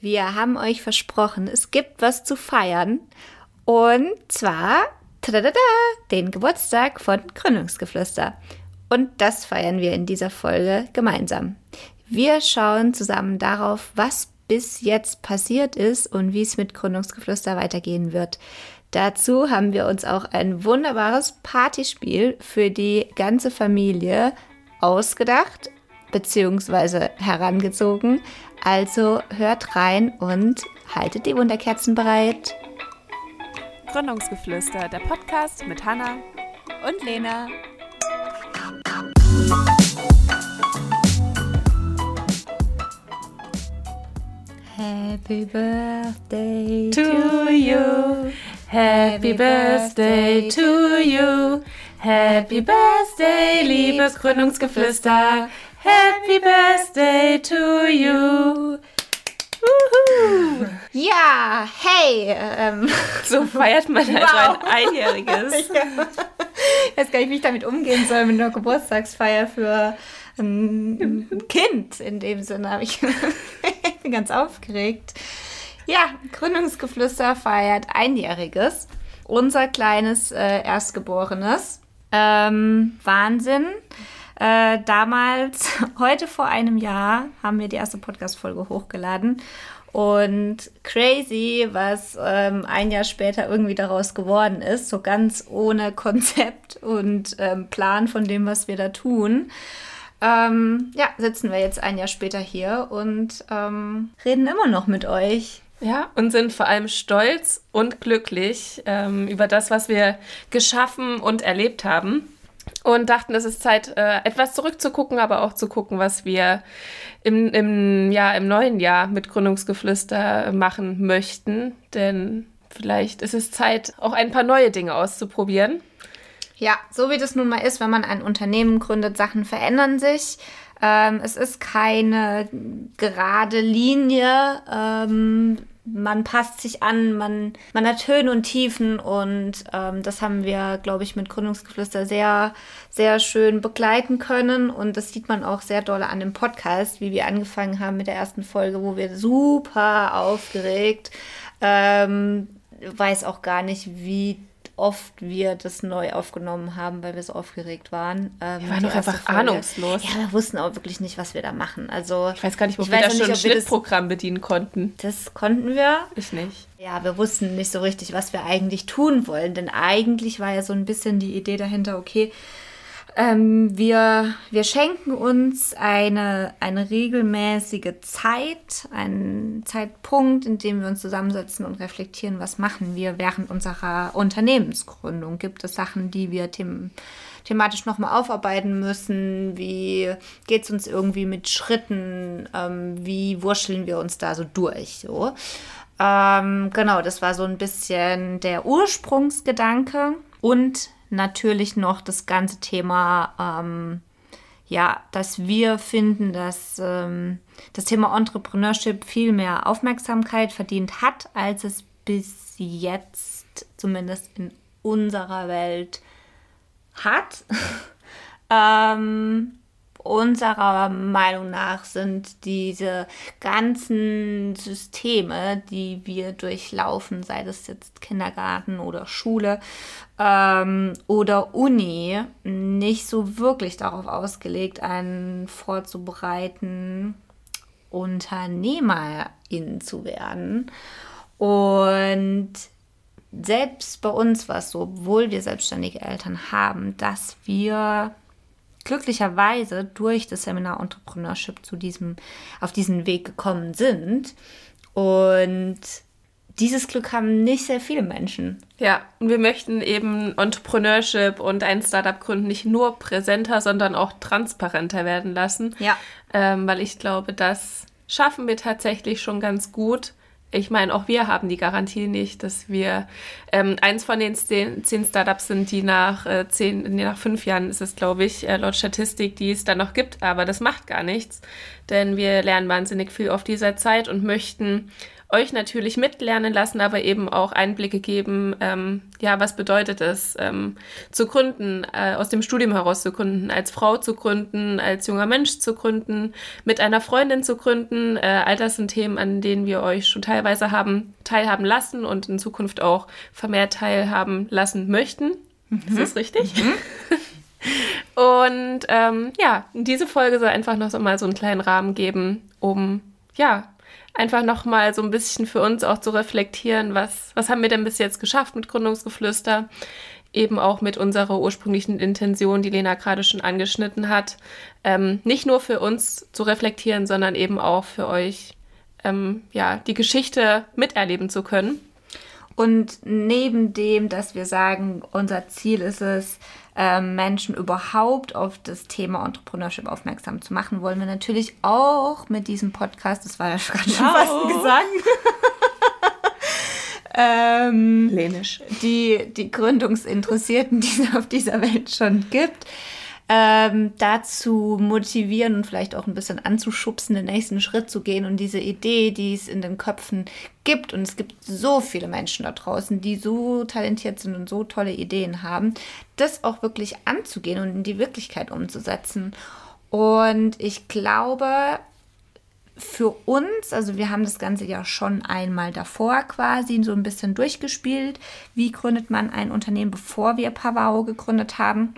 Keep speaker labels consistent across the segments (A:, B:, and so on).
A: Wir haben euch versprochen, es gibt was zu feiern. Und zwar tadadada, den Geburtstag von Gründungsgeflüster. Und das feiern wir in dieser Folge gemeinsam. Wir schauen zusammen darauf, was bis jetzt passiert ist und wie es mit Gründungsgeflüster weitergehen wird. Dazu haben wir uns auch ein wunderbares Partyspiel für die ganze Familie ausgedacht bzw. herangezogen. Also hört rein und haltet die Wunderkerzen bereit.
B: Gründungsgeflüster, der Podcast mit Hanna
A: und Lena. Happy birthday to you. Happy birthday to you. Happy birthday, liebes Gründungsgeflüster. Happy Birthday to you. Uhu. Ja, hey. Ähm.
B: So feiert man halt wow. ein Einjähriges. ja.
A: Ich weiß gar nicht, wie ich damit umgehen soll mit einer Geburtstagsfeier für ein Kind. In dem Sinne ich, ich bin ganz aufgeregt. Ja, Gründungsgeflüster feiert Einjähriges. Unser kleines äh, Erstgeborenes. Ähm, Wahnsinn. Äh, damals, heute vor einem Jahr, haben wir die erste Podcast-Folge hochgeladen. Und crazy, was ähm, ein Jahr später irgendwie daraus geworden ist, so ganz ohne Konzept und ähm, Plan von dem, was wir da tun. Ähm, ja, sitzen wir jetzt ein Jahr später hier und ähm, reden immer noch mit euch.
B: Ja, und sind vor allem stolz und glücklich ähm, über das, was wir geschaffen und erlebt haben und dachten, es ist Zeit, äh, etwas zurückzugucken, aber auch zu gucken, was wir im, im, ja, im neuen Jahr mit Gründungsgeflüster machen möchten. Denn vielleicht ist es Zeit, auch ein paar neue Dinge auszuprobieren.
A: Ja, so wie das nun mal ist, wenn man ein Unternehmen gründet, Sachen verändern sich. Ähm, es ist keine gerade Linie. Ähm, man passt sich an, man, man hat Höhen und Tiefen und ähm, das haben wir, glaube ich, mit Gründungsgeflüster sehr, sehr schön begleiten können und das sieht man auch sehr doll an dem Podcast, wie wir angefangen haben mit der ersten Folge, wo wir super aufgeregt, ähm, weiß auch gar nicht, wie oft wir das neu aufgenommen haben, weil wir so aufgeregt waren.
B: Ähm, wir waren doch einfach Folge. ahnungslos.
A: Ja, wir wussten auch wirklich nicht, was wir da machen. Also
B: ich weiß gar nicht, wo wir da schon ein Schnittprogramm bedienen konnten.
A: Das konnten wir.
B: Ich nicht.
A: Ja, wir wussten nicht so richtig, was wir eigentlich tun wollen, denn eigentlich war ja so ein bisschen die Idee dahinter, okay, ähm, wir, wir schenken uns eine, eine regelmäßige Zeit, einen Zeitpunkt, in dem wir uns zusammensetzen und reflektieren, was machen wir während unserer Unternehmensgründung. Gibt es Sachen, die wir them thematisch nochmal aufarbeiten müssen? Wie geht es uns irgendwie mit Schritten? Ähm, wie wurscheln wir uns da so durch? So? Ähm, genau, das war so ein bisschen der Ursprungsgedanke. Und natürlich noch das ganze Thema, ähm, ja, dass wir finden, dass ähm, das Thema Entrepreneurship viel mehr Aufmerksamkeit verdient hat, als es bis jetzt zumindest in unserer Welt hat. ähm, unserer Meinung nach sind diese ganzen Systeme, die wir durchlaufen, sei das jetzt Kindergarten oder Schule ähm, oder Uni, nicht so wirklich darauf ausgelegt, einen vorzubereiten, Unternehmerin zu werden. Und selbst bei uns war es so, obwohl wir selbstständige Eltern haben, dass wir glücklicherweise durch das Seminar Entrepreneurship zu diesem, auf diesen Weg gekommen sind. Und dieses Glück haben nicht sehr viele Menschen.
B: Ja, und wir möchten eben Entrepreneurship und ein Startup gründen nicht nur präsenter, sondern auch transparenter werden lassen.
A: Ja.
B: Ähm, weil ich glaube, das schaffen wir tatsächlich schon ganz gut ich meine, auch wir haben die Garantie nicht, dass wir ähm, eins von den zehn, Startups sind, die nach äh, zehn, nee, nach fünf Jahren ist es, glaube ich, äh, laut Statistik, die es dann noch gibt, aber das macht gar nichts. denn wir lernen wahnsinnig viel auf dieser Zeit und möchten euch natürlich mitlernen lassen, aber eben auch Einblicke geben, ähm, ja, was bedeutet es, ähm, zu gründen, äh, aus dem Studium heraus zu gründen, als Frau zu gründen, als junger Mensch zu gründen, mit einer Freundin zu gründen. Äh, all das sind Themen, an denen wir euch schon teilweise haben teilhaben lassen und in Zukunft auch vermehrt teilhaben lassen möchten. Mhm. Ist das richtig? Mhm. Und ähm, ja, diese Folge soll einfach noch so mal so einen kleinen Rahmen geben, um ja einfach noch mal so ein bisschen für uns auch zu reflektieren, was, was haben wir denn bis jetzt geschafft mit Gründungsgeflüster, eben auch mit unserer ursprünglichen Intention, die Lena gerade schon angeschnitten hat, ähm, nicht nur für uns zu reflektieren, sondern eben auch für euch, ähm, ja, die Geschichte miterleben zu können.
A: Und neben dem, dass wir sagen, unser Ziel ist es, Menschen überhaupt auf das Thema Entrepreneurship aufmerksam zu machen, wollen wir natürlich auch mit diesem Podcast, das war ja gerade schon fast ein Gesang, ähm, Lenisch. Die, die Gründungsinteressierten, die es auf dieser Welt schon gibt, ähm, dazu motivieren und vielleicht auch ein bisschen anzuschubsen, den nächsten Schritt zu gehen und diese Idee, die es in den Köpfen gibt. Und es gibt so viele Menschen da draußen, die so talentiert sind und so tolle Ideen haben, das auch wirklich anzugehen und in die Wirklichkeit umzusetzen. Und ich glaube, für uns, also wir haben das Ganze ja schon einmal davor quasi so ein bisschen durchgespielt. Wie gründet man ein Unternehmen, bevor wir Pavao gegründet haben?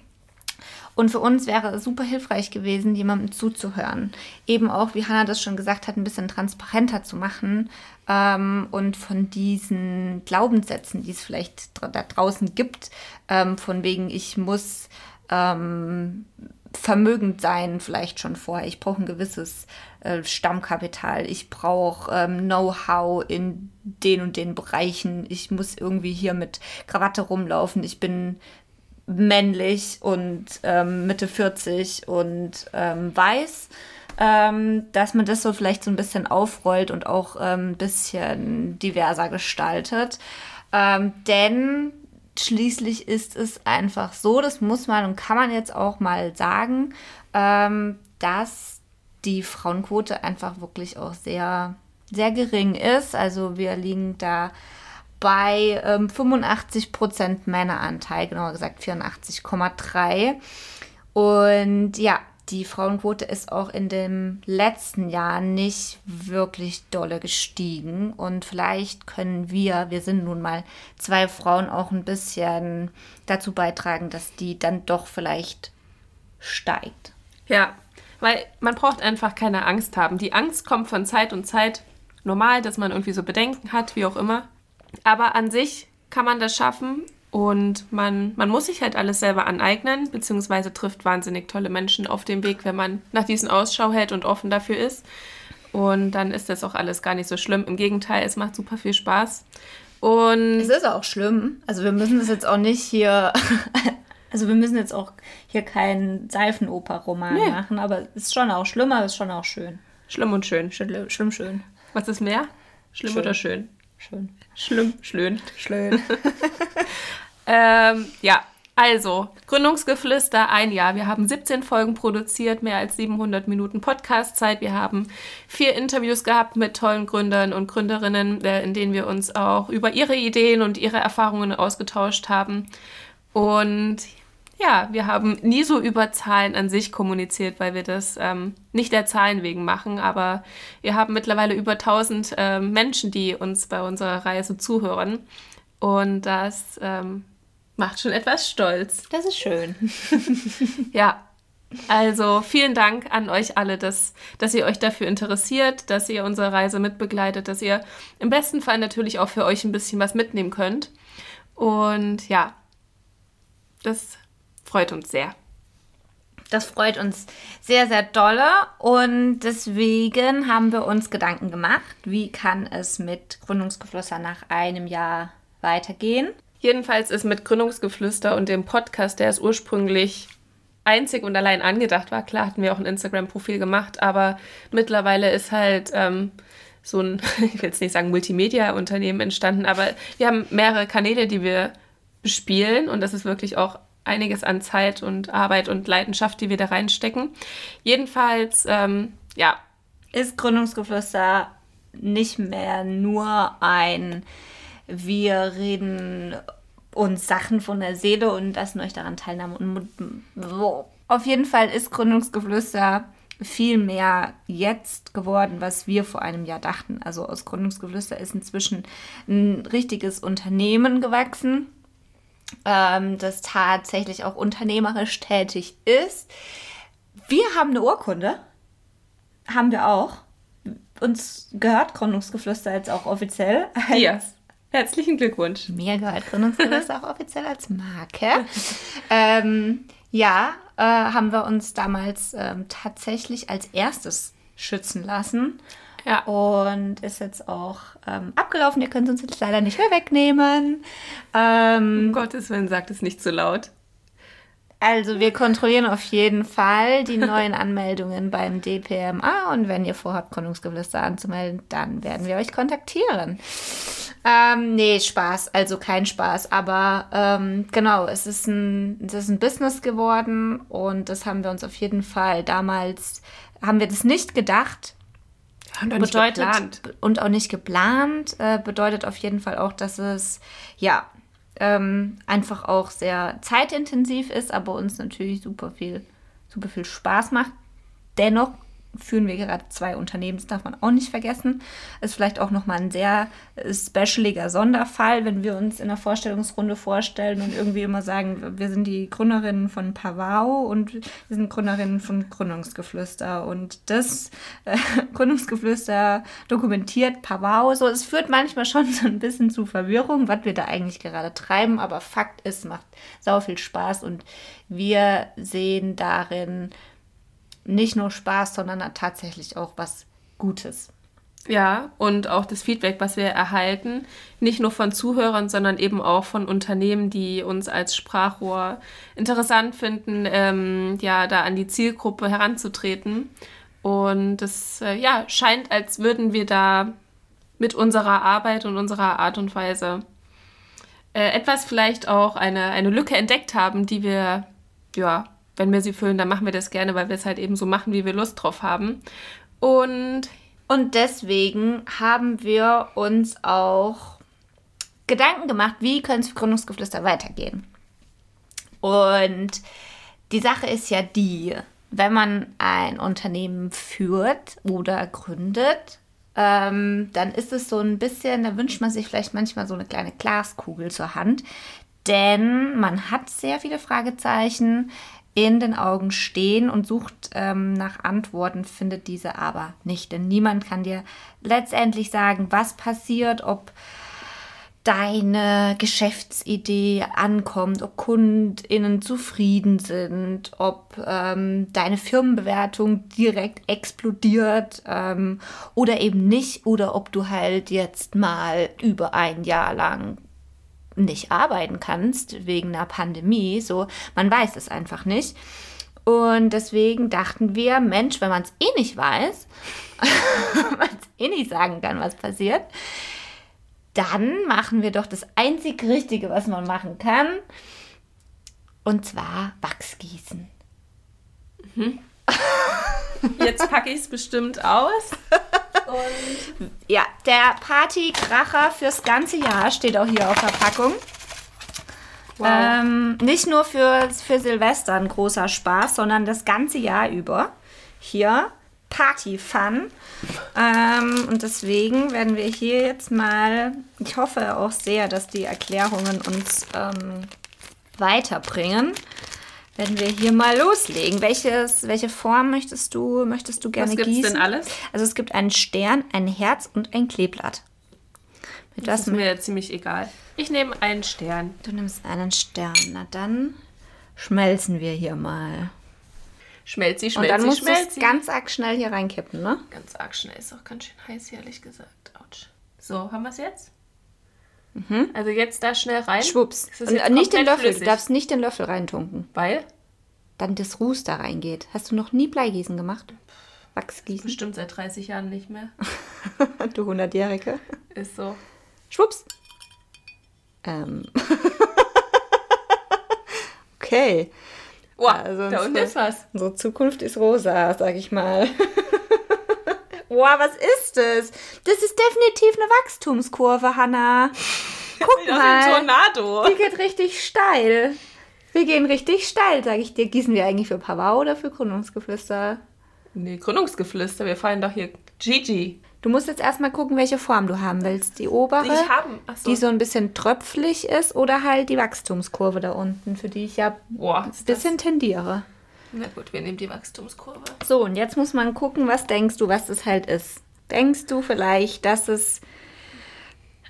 A: Und für uns wäre es super hilfreich gewesen, jemandem zuzuhören. Eben auch, wie Hannah das schon gesagt hat, ein bisschen transparenter zu machen ähm, und von diesen Glaubenssätzen, die es vielleicht da draußen gibt, ähm, von wegen, ich muss ähm, vermögend sein, vielleicht schon vorher. Ich brauche ein gewisses äh, Stammkapital. Ich brauche ähm, Know-how in den und den Bereichen. Ich muss irgendwie hier mit Krawatte rumlaufen. Ich bin männlich und ähm, Mitte 40 und ähm, weiß, ähm, dass man das so vielleicht so ein bisschen aufrollt und auch ähm, ein bisschen diverser gestaltet. Ähm, denn schließlich ist es einfach so, das muss man und kann man jetzt auch mal sagen, ähm, dass die Frauenquote einfach wirklich auch sehr, sehr gering ist. Also wir liegen da bei ähm, 85% Männeranteil, genauer gesagt 84,3. Und ja, die Frauenquote ist auch in dem letzten Jahr nicht wirklich dolle gestiegen. Und vielleicht können wir, wir sind nun mal zwei Frauen, auch ein bisschen dazu beitragen, dass die dann doch vielleicht steigt.
B: Ja, weil man braucht einfach keine Angst haben. Die Angst kommt von Zeit und Zeit normal, dass man irgendwie so Bedenken hat, wie auch immer. Aber an sich kann man das schaffen und man, man muss sich halt alles selber aneignen, beziehungsweise trifft wahnsinnig tolle Menschen auf dem Weg, wenn man nach diesen Ausschau hält und offen dafür ist. Und dann ist das auch alles gar nicht so schlimm. Im Gegenteil, es macht super viel Spaß. Und
A: es ist auch schlimm. Also wir müssen das jetzt auch nicht hier. Also wir müssen jetzt auch hier keinen Seifenoper-Roman nee. machen, aber es ist schon auch schlimmer, es ist schon auch schön.
B: Schlimm und schön.
A: Schlimm, schlimm schön.
B: Was ist mehr? Schlimm schön. oder schön?
A: Schön.
B: Schlimm, schlön, schlön. ähm, ja, also, Gründungsgeflüster, ein Jahr. Wir haben 17 Folgen produziert, mehr als 700 Minuten Podcastzeit. Wir haben vier Interviews gehabt mit tollen Gründern und Gründerinnen, äh, in denen wir uns auch über ihre Ideen und ihre Erfahrungen ausgetauscht haben. Und ja, wir haben nie so über Zahlen an sich kommuniziert, weil wir das ähm, nicht der Zahlen wegen machen, aber wir haben mittlerweile über 1000 äh, Menschen, die uns bei unserer Reise zuhören. Und das ähm, macht schon etwas stolz.
A: Das ist schön.
B: ja, also vielen Dank an euch alle, dass, dass ihr euch dafür interessiert, dass ihr unsere Reise mitbegleitet, dass ihr im besten Fall natürlich auch für euch ein bisschen was mitnehmen könnt. Und ja, das freut uns sehr.
A: Das freut uns sehr, sehr dolle und deswegen haben wir uns Gedanken gemacht, wie kann es mit Gründungsgeflüster nach einem Jahr weitergehen.
B: Jedenfalls ist mit Gründungsgeflüster und dem Podcast, der es ursprünglich einzig und allein angedacht war, klar hatten wir auch ein Instagram-Profil gemacht, aber mittlerweile ist halt ähm, so ein, ich will jetzt nicht sagen Multimedia-Unternehmen entstanden, aber wir haben mehrere Kanäle, die wir bespielen und das ist wirklich auch einiges an Zeit und Arbeit und Leidenschaft, die wir da reinstecken. Jedenfalls, ähm, ja,
A: ist Gründungsgeflüster nicht mehr nur ein, wir reden uns Sachen von der Seele und lassen euch daran teilnehmen. Und auf jeden Fall ist Gründungsgeflüster viel mehr jetzt geworden, was wir vor einem Jahr dachten. Also aus Gründungsgeflüster ist inzwischen ein richtiges Unternehmen gewachsen, ähm, das tatsächlich auch unternehmerisch tätig ist. Wir haben eine Urkunde, haben wir auch. Uns gehört Gründungsgeflüster jetzt auch offiziell.
B: Dir. Herzlichen Glückwunsch.
A: Mir gehört Gründungsgeflüster auch offiziell als Marke. ähm, ja, äh, haben wir uns damals ähm, tatsächlich als erstes schützen lassen.
B: Ja.
A: Und ist jetzt auch ähm, abgelaufen. Ihr könnt uns jetzt leider nicht mehr wegnehmen. Ähm,
B: Um Gottes Willen, sagt es nicht zu laut.
A: also wir kontrollieren auf jeden Fall die neuen Anmeldungen beim DPMA und wenn ihr vorhabt, Gründungsgeflüster anzumelden, dann werden wir euch kontaktieren. Ähm, nee, Spaß, also kein Spaß, aber ähm, genau, es ist, ein, es ist ein Business geworden und das haben wir uns auf jeden Fall damals, haben wir das nicht gedacht, bedeutet und auch nicht geplant, äh, bedeutet auf jeden Fall auch, dass es ja ähm, einfach auch sehr zeitintensiv ist, aber uns natürlich super viel, super viel Spaß macht. Dennoch führen wir gerade zwei Unternehmen, das darf man auch nicht vergessen. Ist vielleicht auch nochmal ein sehr äh, specialiger Sonderfall, wenn wir uns in der Vorstellungsrunde vorstellen und irgendwie immer sagen, wir sind die Gründerinnen von Pavao und wir sind Gründerinnen von Gründungsgeflüster und das äh, Gründungsgeflüster dokumentiert Pavao. So, es führt manchmal schon so ein bisschen zu Verwirrung, was wir da eigentlich gerade treiben, aber Fakt ist, macht sau viel Spaß und wir sehen darin nicht nur Spaß, sondern tatsächlich auch was Gutes.
B: Ja, und auch das Feedback, was wir erhalten, nicht nur von Zuhörern, sondern eben auch von Unternehmen, die uns als Sprachrohr interessant finden, ähm, ja, da an die Zielgruppe heranzutreten. Und es äh, ja, scheint, als würden wir da mit unserer Arbeit und unserer Art und Weise äh, etwas vielleicht auch eine, eine Lücke entdeckt haben, die wir, ja, wenn wir sie füllen, dann machen wir das gerne, weil wir es halt eben so machen, wie wir Lust drauf haben. Und
A: Und deswegen haben wir uns auch Gedanken gemacht, wie könnte es Gründungsgeflüster weitergehen. Und die Sache ist ja die, wenn man ein Unternehmen führt oder gründet, ähm, dann ist es so ein bisschen, da wünscht man sich vielleicht manchmal so eine kleine Glaskugel zur Hand, denn man hat sehr viele Fragezeichen in den Augen stehen und sucht ähm, nach Antworten, findet diese aber nicht. Denn niemand kann dir letztendlich sagen, was passiert, ob deine Geschäftsidee ankommt, ob KundInnen zufrieden sind, ob ähm, deine Firmenbewertung direkt explodiert ähm, oder eben nicht, oder ob du halt jetzt mal über ein Jahr lang nicht arbeiten kannst wegen einer Pandemie. So, man weiß es einfach nicht. Und deswegen dachten wir, Mensch, wenn man es eh nicht weiß, man es eh nicht sagen kann, was passiert, dann machen wir doch das einzig Richtige, was man machen kann. Und zwar Wachsgießen.
B: Jetzt packe ich es bestimmt aus.
A: Ja, der Partykracher fürs ganze Jahr steht auch hier auf der Packung.
B: Wow.
A: Ähm, nicht nur für, für Silvester ein großer Spaß, sondern das ganze Jahr über. Hier Party Fun. Ähm, und deswegen werden wir hier jetzt mal, ich hoffe auch sehr, dass die Erklärungen uns ähm, weiterbringen. Werden wir hier mal loslegen. Welches, welche Form möchtest du, möchtest du gerne
B: Was gibt's
A: gießen?
B: denn alles?
A: Also es gibt einen Stern, ein Herz und ein Kleeblatt. Mit
B: Das
A: was
B: ist mir ziemlich egal. Ich nehme einen Stern.
A: Du nimmst einen Stern. Na dann schmelzen wir hier mal.
B: Schmelzi,
A: Und
B: schmelzi,
A: dann musst du es ganz arg schnell hier reinkippen, ne?
B: Ganz arg schnell. Ist auch ganz schön heiß, ehrlich gesagt. Autsch. So, haben wir es jetzt? Also jetzt da schnell rein.
A: Mhm. Schwupps. Und nicht den Löffel. Du
B: flüssig.
A: darfst nicht den Löffel reintunken.
B: Weil?
A: Dann das Ruß da reingeht. Hast du noch nie Bleigießen gemacht? Wachsgießen?
B: Bestimmt seit 30 Jahren nicht mehr.
A: du 100-Jährige.
B: Ist so.
A: Schwupps. Ähm. okay.
B: Wow,
A: Also
B: da unten ist was.
A: Unsere Zukunft ist rosa, sag ich mal. Boah, was ist das? Das ist definitiv eine Wachstumskurve, Hanna. Guck
B: Das ist
A: mal.
B: ein Tornado.
A: Die geht richtig steil. Wir gehen richtig steil, sage ich dir. Gießen wir eigentlich für Pavau oder für Gründungsgeflüster?
B: Nee, Gründungsgeflüster. Wir feiern doch hier Gigi.
A: Du musst jetzt erstmal gucken, welche Form du haben willst. Die obere,
B: Die haben. Achso.
A: die so ein bisschen tröpflich ist, oder halt die Wachstumskurve da unten, für die ich ja
B: Boah,
A: ein
B: ist das-
A: bisschen tendiere.
B: Na gut, wir nehmen die Wachstumskurve.
A: So, und jetzt muss man gucken, was denkst du, was das halt ist. Denkst du vielleicht, dass es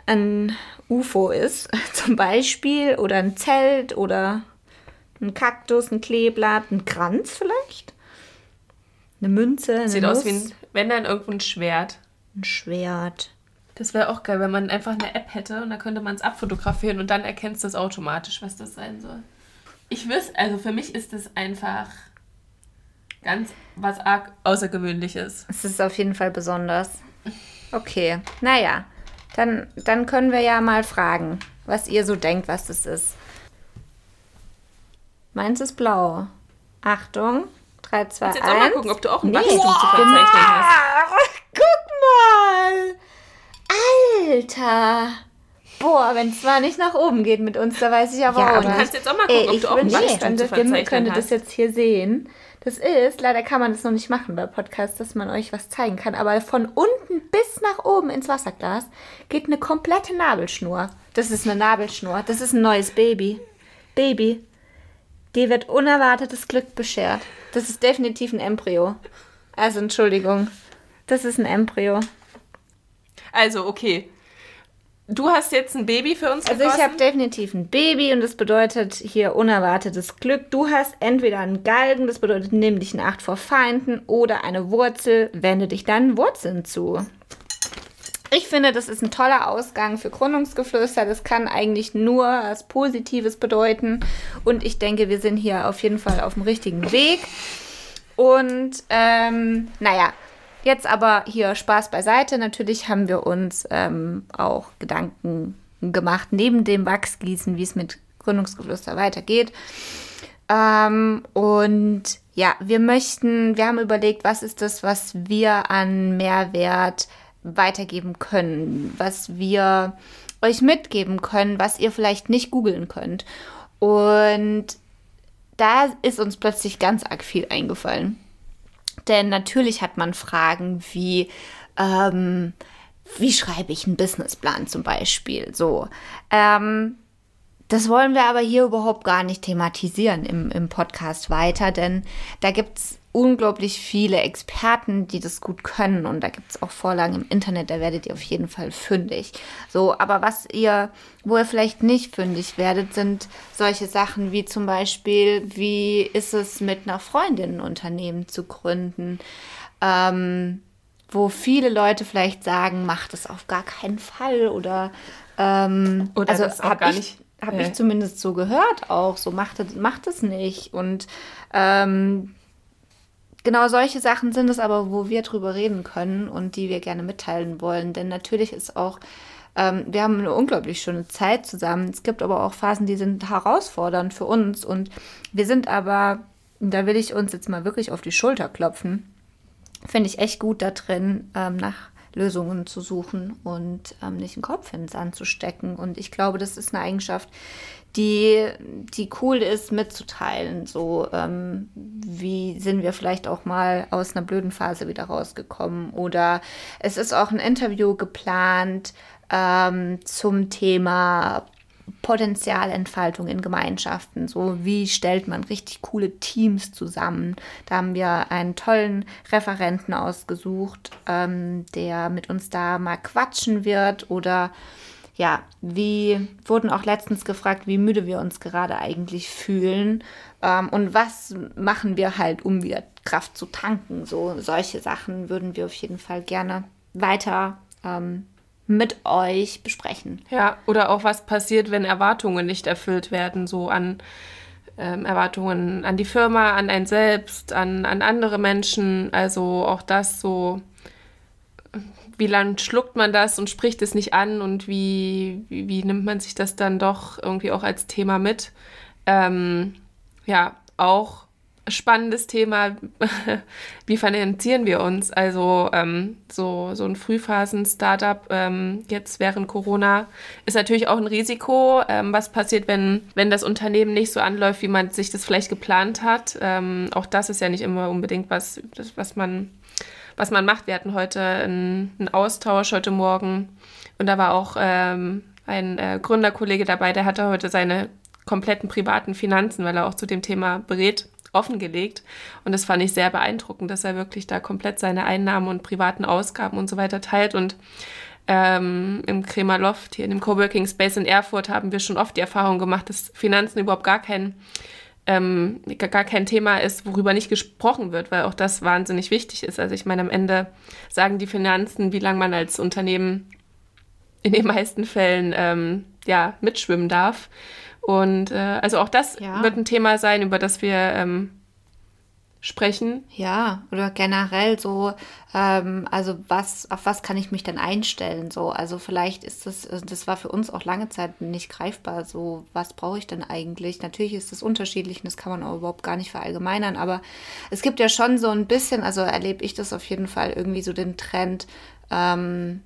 A: ein UFO ist, zum Beispiel, oder ein Zelt oder ein Kaktus, ein Kleeblatt, ein Kranz vielleicht? Eine Münze, eine
B: Sieht
A: Nuss,
B: aus wie ein, wenn dann irgendwo ein Schwert.
A: ein Schwert.
B: Das wäre auch geil, wenn man einfach eine App hätte und da könnte man es abfotografieren und dann erkennst du es automatisch, was das sein soll. Ich wüsste, also für mich ist es einfach ganz was arg Außergewöhnliches.
A: Es ist auf jeden Fall besonders. Okay, naja, dann, dann können wir ja mal fragen, was ihr so denkt, was das ist. Meins ist blau. Achtung, 3, 2, 1.
B: Jetzt auch mal gucken, ob du auch ein
A: Nee.
B: Wachstum zu verzeichnen hast.
A: Guck mal! Alter! Boah, wenn es mal nicht nach oben geht mit uns, da weiß ich aber
B: Ja,
A: auch
B: aber du
A: nicht.
B: kannst jetzt auch mal gucken, ob
A: ich
B: du auch ein Wachstum
A: könnte,
B: zu verzeichnen
A: Ihr könntet das
B: hast.
A: jetzt hier sehen. Das ist, leider kann man das noch nicht machen bei Podcasts, dass man euch was zeigen kann, aber von unten bis nach oben ins Wasserglas geht eine komplette Nabelschnur. Das ist eine Nabelschnur. Das ist ein neues Baby. Baby. Dir wird unerwartetes Glück beschert. Das ist definitiv ein Embryo. Also Entschuldigung. Das ist ein Embryo.
B: Also, okay. Du hast jetzt ein Baby für uns
A: Also ich
B: gegossen?
A: habe definitiv ein Baby und das bedeutet hier unerwartetes Glück. Du hast entweder einen Galgen, das bedeutet nimm dich in Acht vor Feinden, oder eine Wurzel, wende dich deinen Wurzeln zu. Ich finde, das ist ein toller Ausgang für Gründungsgeflüster. Das kann eigentlich nur was Positives bedeuten. Und ich denke, wir sind hier auf jeden Fall auf dem richtigen Weg. Und ähm, naja, jetzt aber hier Spaß beiseite. Natürlich haben wir uns ähm, auch Gedanken gemacht, neben dem Wachsgießen, wie es mit Gründungsgeflüster weitergeht. Ähm, und ja, wir möchten, wir haben überlegt, was ist das, was wir an Mehrwert weitergeben können, was wir euch mitgeben können, was ihr vielleicht nicht googeln könnt. Und da ist uns plötzlich ganz arg viel eingefallen. Denn natürlich hat man Fragen wie, ähm, wie schreibe ich einen Businessplan zum Beispiel? So. Ähm, das wollen wir aber hier überhaupt gar nicht thematisieren im, im Podcast weiter, denn da gibt es unglaublich viele Experten, die das gut können und da gibt es auch Vorlagen im Internet, da werdet ihr auf jeden Fall fündig. So, aber was ihr, wo ihr vielleicht nicht fündig werdet, sind solche Sachen wie zum Beispiel, wie ist es mit einer Freundin ein Unternehmen zu gründen? Ähm, wo viele Leute vielleicht sagen, macht es auf gar keinen Fall oder ähm,
B: Oder
A: also
B: das auch
A: hab
B: gar
A: ich,
B: nicht,
A: habe ich zumindest so gehört auch, so macht es, macht es nicht und ähm, genau solche Sachen sind es aber, wo wir drüber reden können und die wir gerne mitteilen wollen, denn natürlich ist auch ähm, wir haben eine unglaublich schöne Zeit zusammen. Es gibt aber auch Phasen, die sind herausfordernd für uns. Und wir sind aber, da will ich uns jetzt mal wirklich auf die Schulter klopfen, finde ich echt gut da drin, ähm, nach Lösungen zu suchen und ähm, nicht den Kopf ins Sand zu stecken. Und ich glaube, das ist eine Eigenschaft, die, die cool ist mitzuteilen. So, ähm, wie sind wir vielleicht auch mal aus einer blöden Phase wieder rausgekommen? Oder es ist auch ein Interview geplant ähm, zum Thema Potenzialentfaltung in Gemeinschaften. So, wie stellt man richtig coole Teams zusammen? Da haben wir einen tollen Referenten ausgesucht, ähm, der mit uns da mal quatschen wird. Oder ja, wie wurden auch letztens gefragt, wie müde wir uns gerade eigentlich fühlen ähm, und was machen wir halt, um wieder Kraft zu tanken. So, solche Sachen würden wir auf jeden Fall gerne weiter ähm, mit euch besprechen.
B: Ja, oder auch was passiert, wenn Erwartungen nicht erfüllt werden, so an ähm, Erwartungen an die Firma, an ein selbst, an, an andere Menschen. Also auch das so, wie lange schluckt man das und spricht es nicht an und wie, wie, wie nimmt man sich das dann doch irgendwie auch als Thema mit? Ähm, ja, auch spannendes Thema, wie finanzieren wir uns? Also ähm, so, so ein Frühphasen-Startup ähm, jetzt während Corona ist natürlich auch ein Risiko. Ähm, was passiert, wenn, wenn das Unternehmen nicht so anläuft, wie man sich das vielleicht geplant hat? Ähm, auch das ist ja nicht immer unbedingt was, das, was man was man macht. Wir hatten heute einen, Austausch heute Morgen und da war auch ähm, ein äh, Gründerkollege dabei, der hatte heute seine kompletten privaten Finanzen, weil er auch zu dem Thema berät, offengelegt. Und das fand ich sehr beeindruckend, dass er wirklich da komplett seine Einnahmen und privaten Ausgaben und so weiter teilt. Und ähm, im Kremer Loft, hier in dem Coworking Space in Erfurt, haben wir schon oft die Erfahrung gemacht, dass Finanzen überhaupt gar kein, ähm, gar kein Thema ist, worüber nicht gesprochen wird, weil auch das wahnsinnig wichtig ist. Also ich meine, am Ende sagen die Finanzen, wie lange man als Unternehmen in den meisten Fällen ähm, ja, mitschwimmen darf. Und äh, also auch das ja. wird ein Thema sein, über das wir ähm, sprechen.
A: Ja, oder generell so, ähm, also was, auf was kann ich mich denn einstellen? So, also vielleicht ist das, also das war für uns auch lange Zeit nicht greifbar. So, was brauche ich denn eigentlich? Natürlich ist das unterschiedlich und das kann man auch überhaupt gar nicht verallgemeinern, aber es gibt ja schon so ein bisschen, also erlebe ich das auf jeden Fall irgendwie so den Trend, ähm,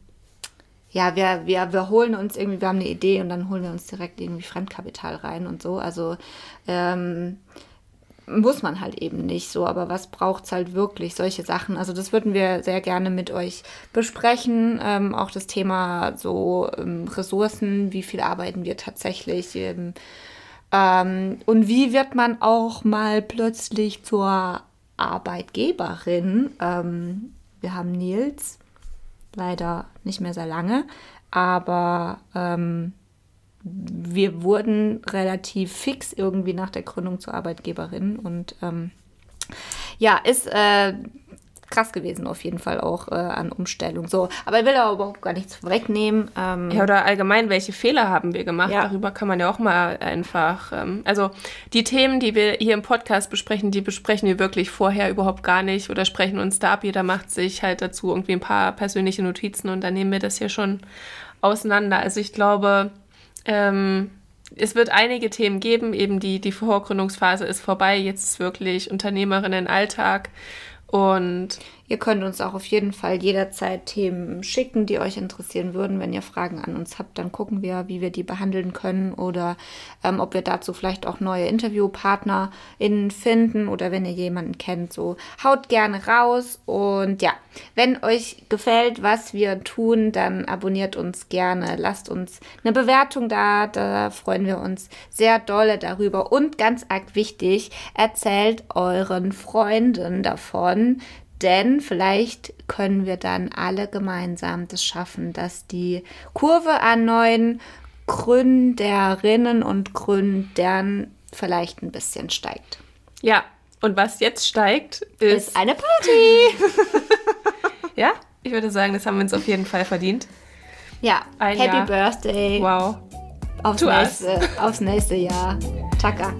A: ja, wir, wir, wir holen uns irgendwie, wir haben eine Idee und dann holen wir uns direkt irgendwie Fremdkapital rein und so. Also ähm, muss man halt eben nicht so, aber was braucht es halt wirklich, solche Sachen. Also das würden wir sehr gerne mit euch besprechen. Ähm, auch das Thema so ähm, Ressourcen, wie viel arbeiten wir tatsächlich. Ähm, ähm und wie wird man auch mal plötzlich zur Arbeitgeberin? Ähm, wir haben Nils, leider nicht mehr sehr lange, aber ähm, wir wurden relativ fix irgendwie nach der Gründung zur Arbeitgeberin und ähm, ja, ist äh, krass gewesen auf jeden Fall auch äh, an Umstellung. So, aber ich will aber überhaupt gar nichts vorwegnehmen. Ähm,
B: ja, oder allgemein, welche Fehler haben wir gemacht? Ja. Darüber kann man ja auch mal einfach. Ähm, also die Themen, die wir hier im Podcast besprechen, die besprechen wir wirklich vorher überhaupt gar nicht oder sprechen uns da ab. Jeder macht sich halt dazu irgendwie ein paar persönliche Notizen und dann nehmen wir das hier schon auseinander. Also ich glaube, ähm, es wird einige Themen geben, eben die, die Vorgründungsphase ist vorbei, jetzt ist wirklich Unternehmerinnen-Alltag und
A: Ihr könnt uns auch auf jeden Fall jederzeit Themen schicken, die euch interessieren würden. Wenn ihr Fragen an uns habt, dann gucken wir, wie wir die behandeln können oder ähm, ob wir dazu vielleicht auch neue InterviewpartnerInnen finden oder wenn ihr jemanden kennt, so haut gerne raus. Und ja, wenn euch gefällt, was wir tun, dann abonniert uns gerne. Lasst uns eine Bewertung da, da freuen wir uns sehr dolle darüber. Und ganz arg wichtig, erzählt euren Freunden davon, denn vielleicht können wir dann alle gemeinsam das schaffen, dass die Kurve an neuen Gründerinnen und Gründern vielleicht ein bisschen steigt.
B: Ja, und was jetzt steigt, ist,
A: ist eine Party.
B: ja, ich würde sagen, das haben wir uns auf jeden Fall verdient.
A: Ja, ein Happy Jahr. Birthday.
B: Wow.
A: Aufs nächste, aufs nächste Jahr. Chaka.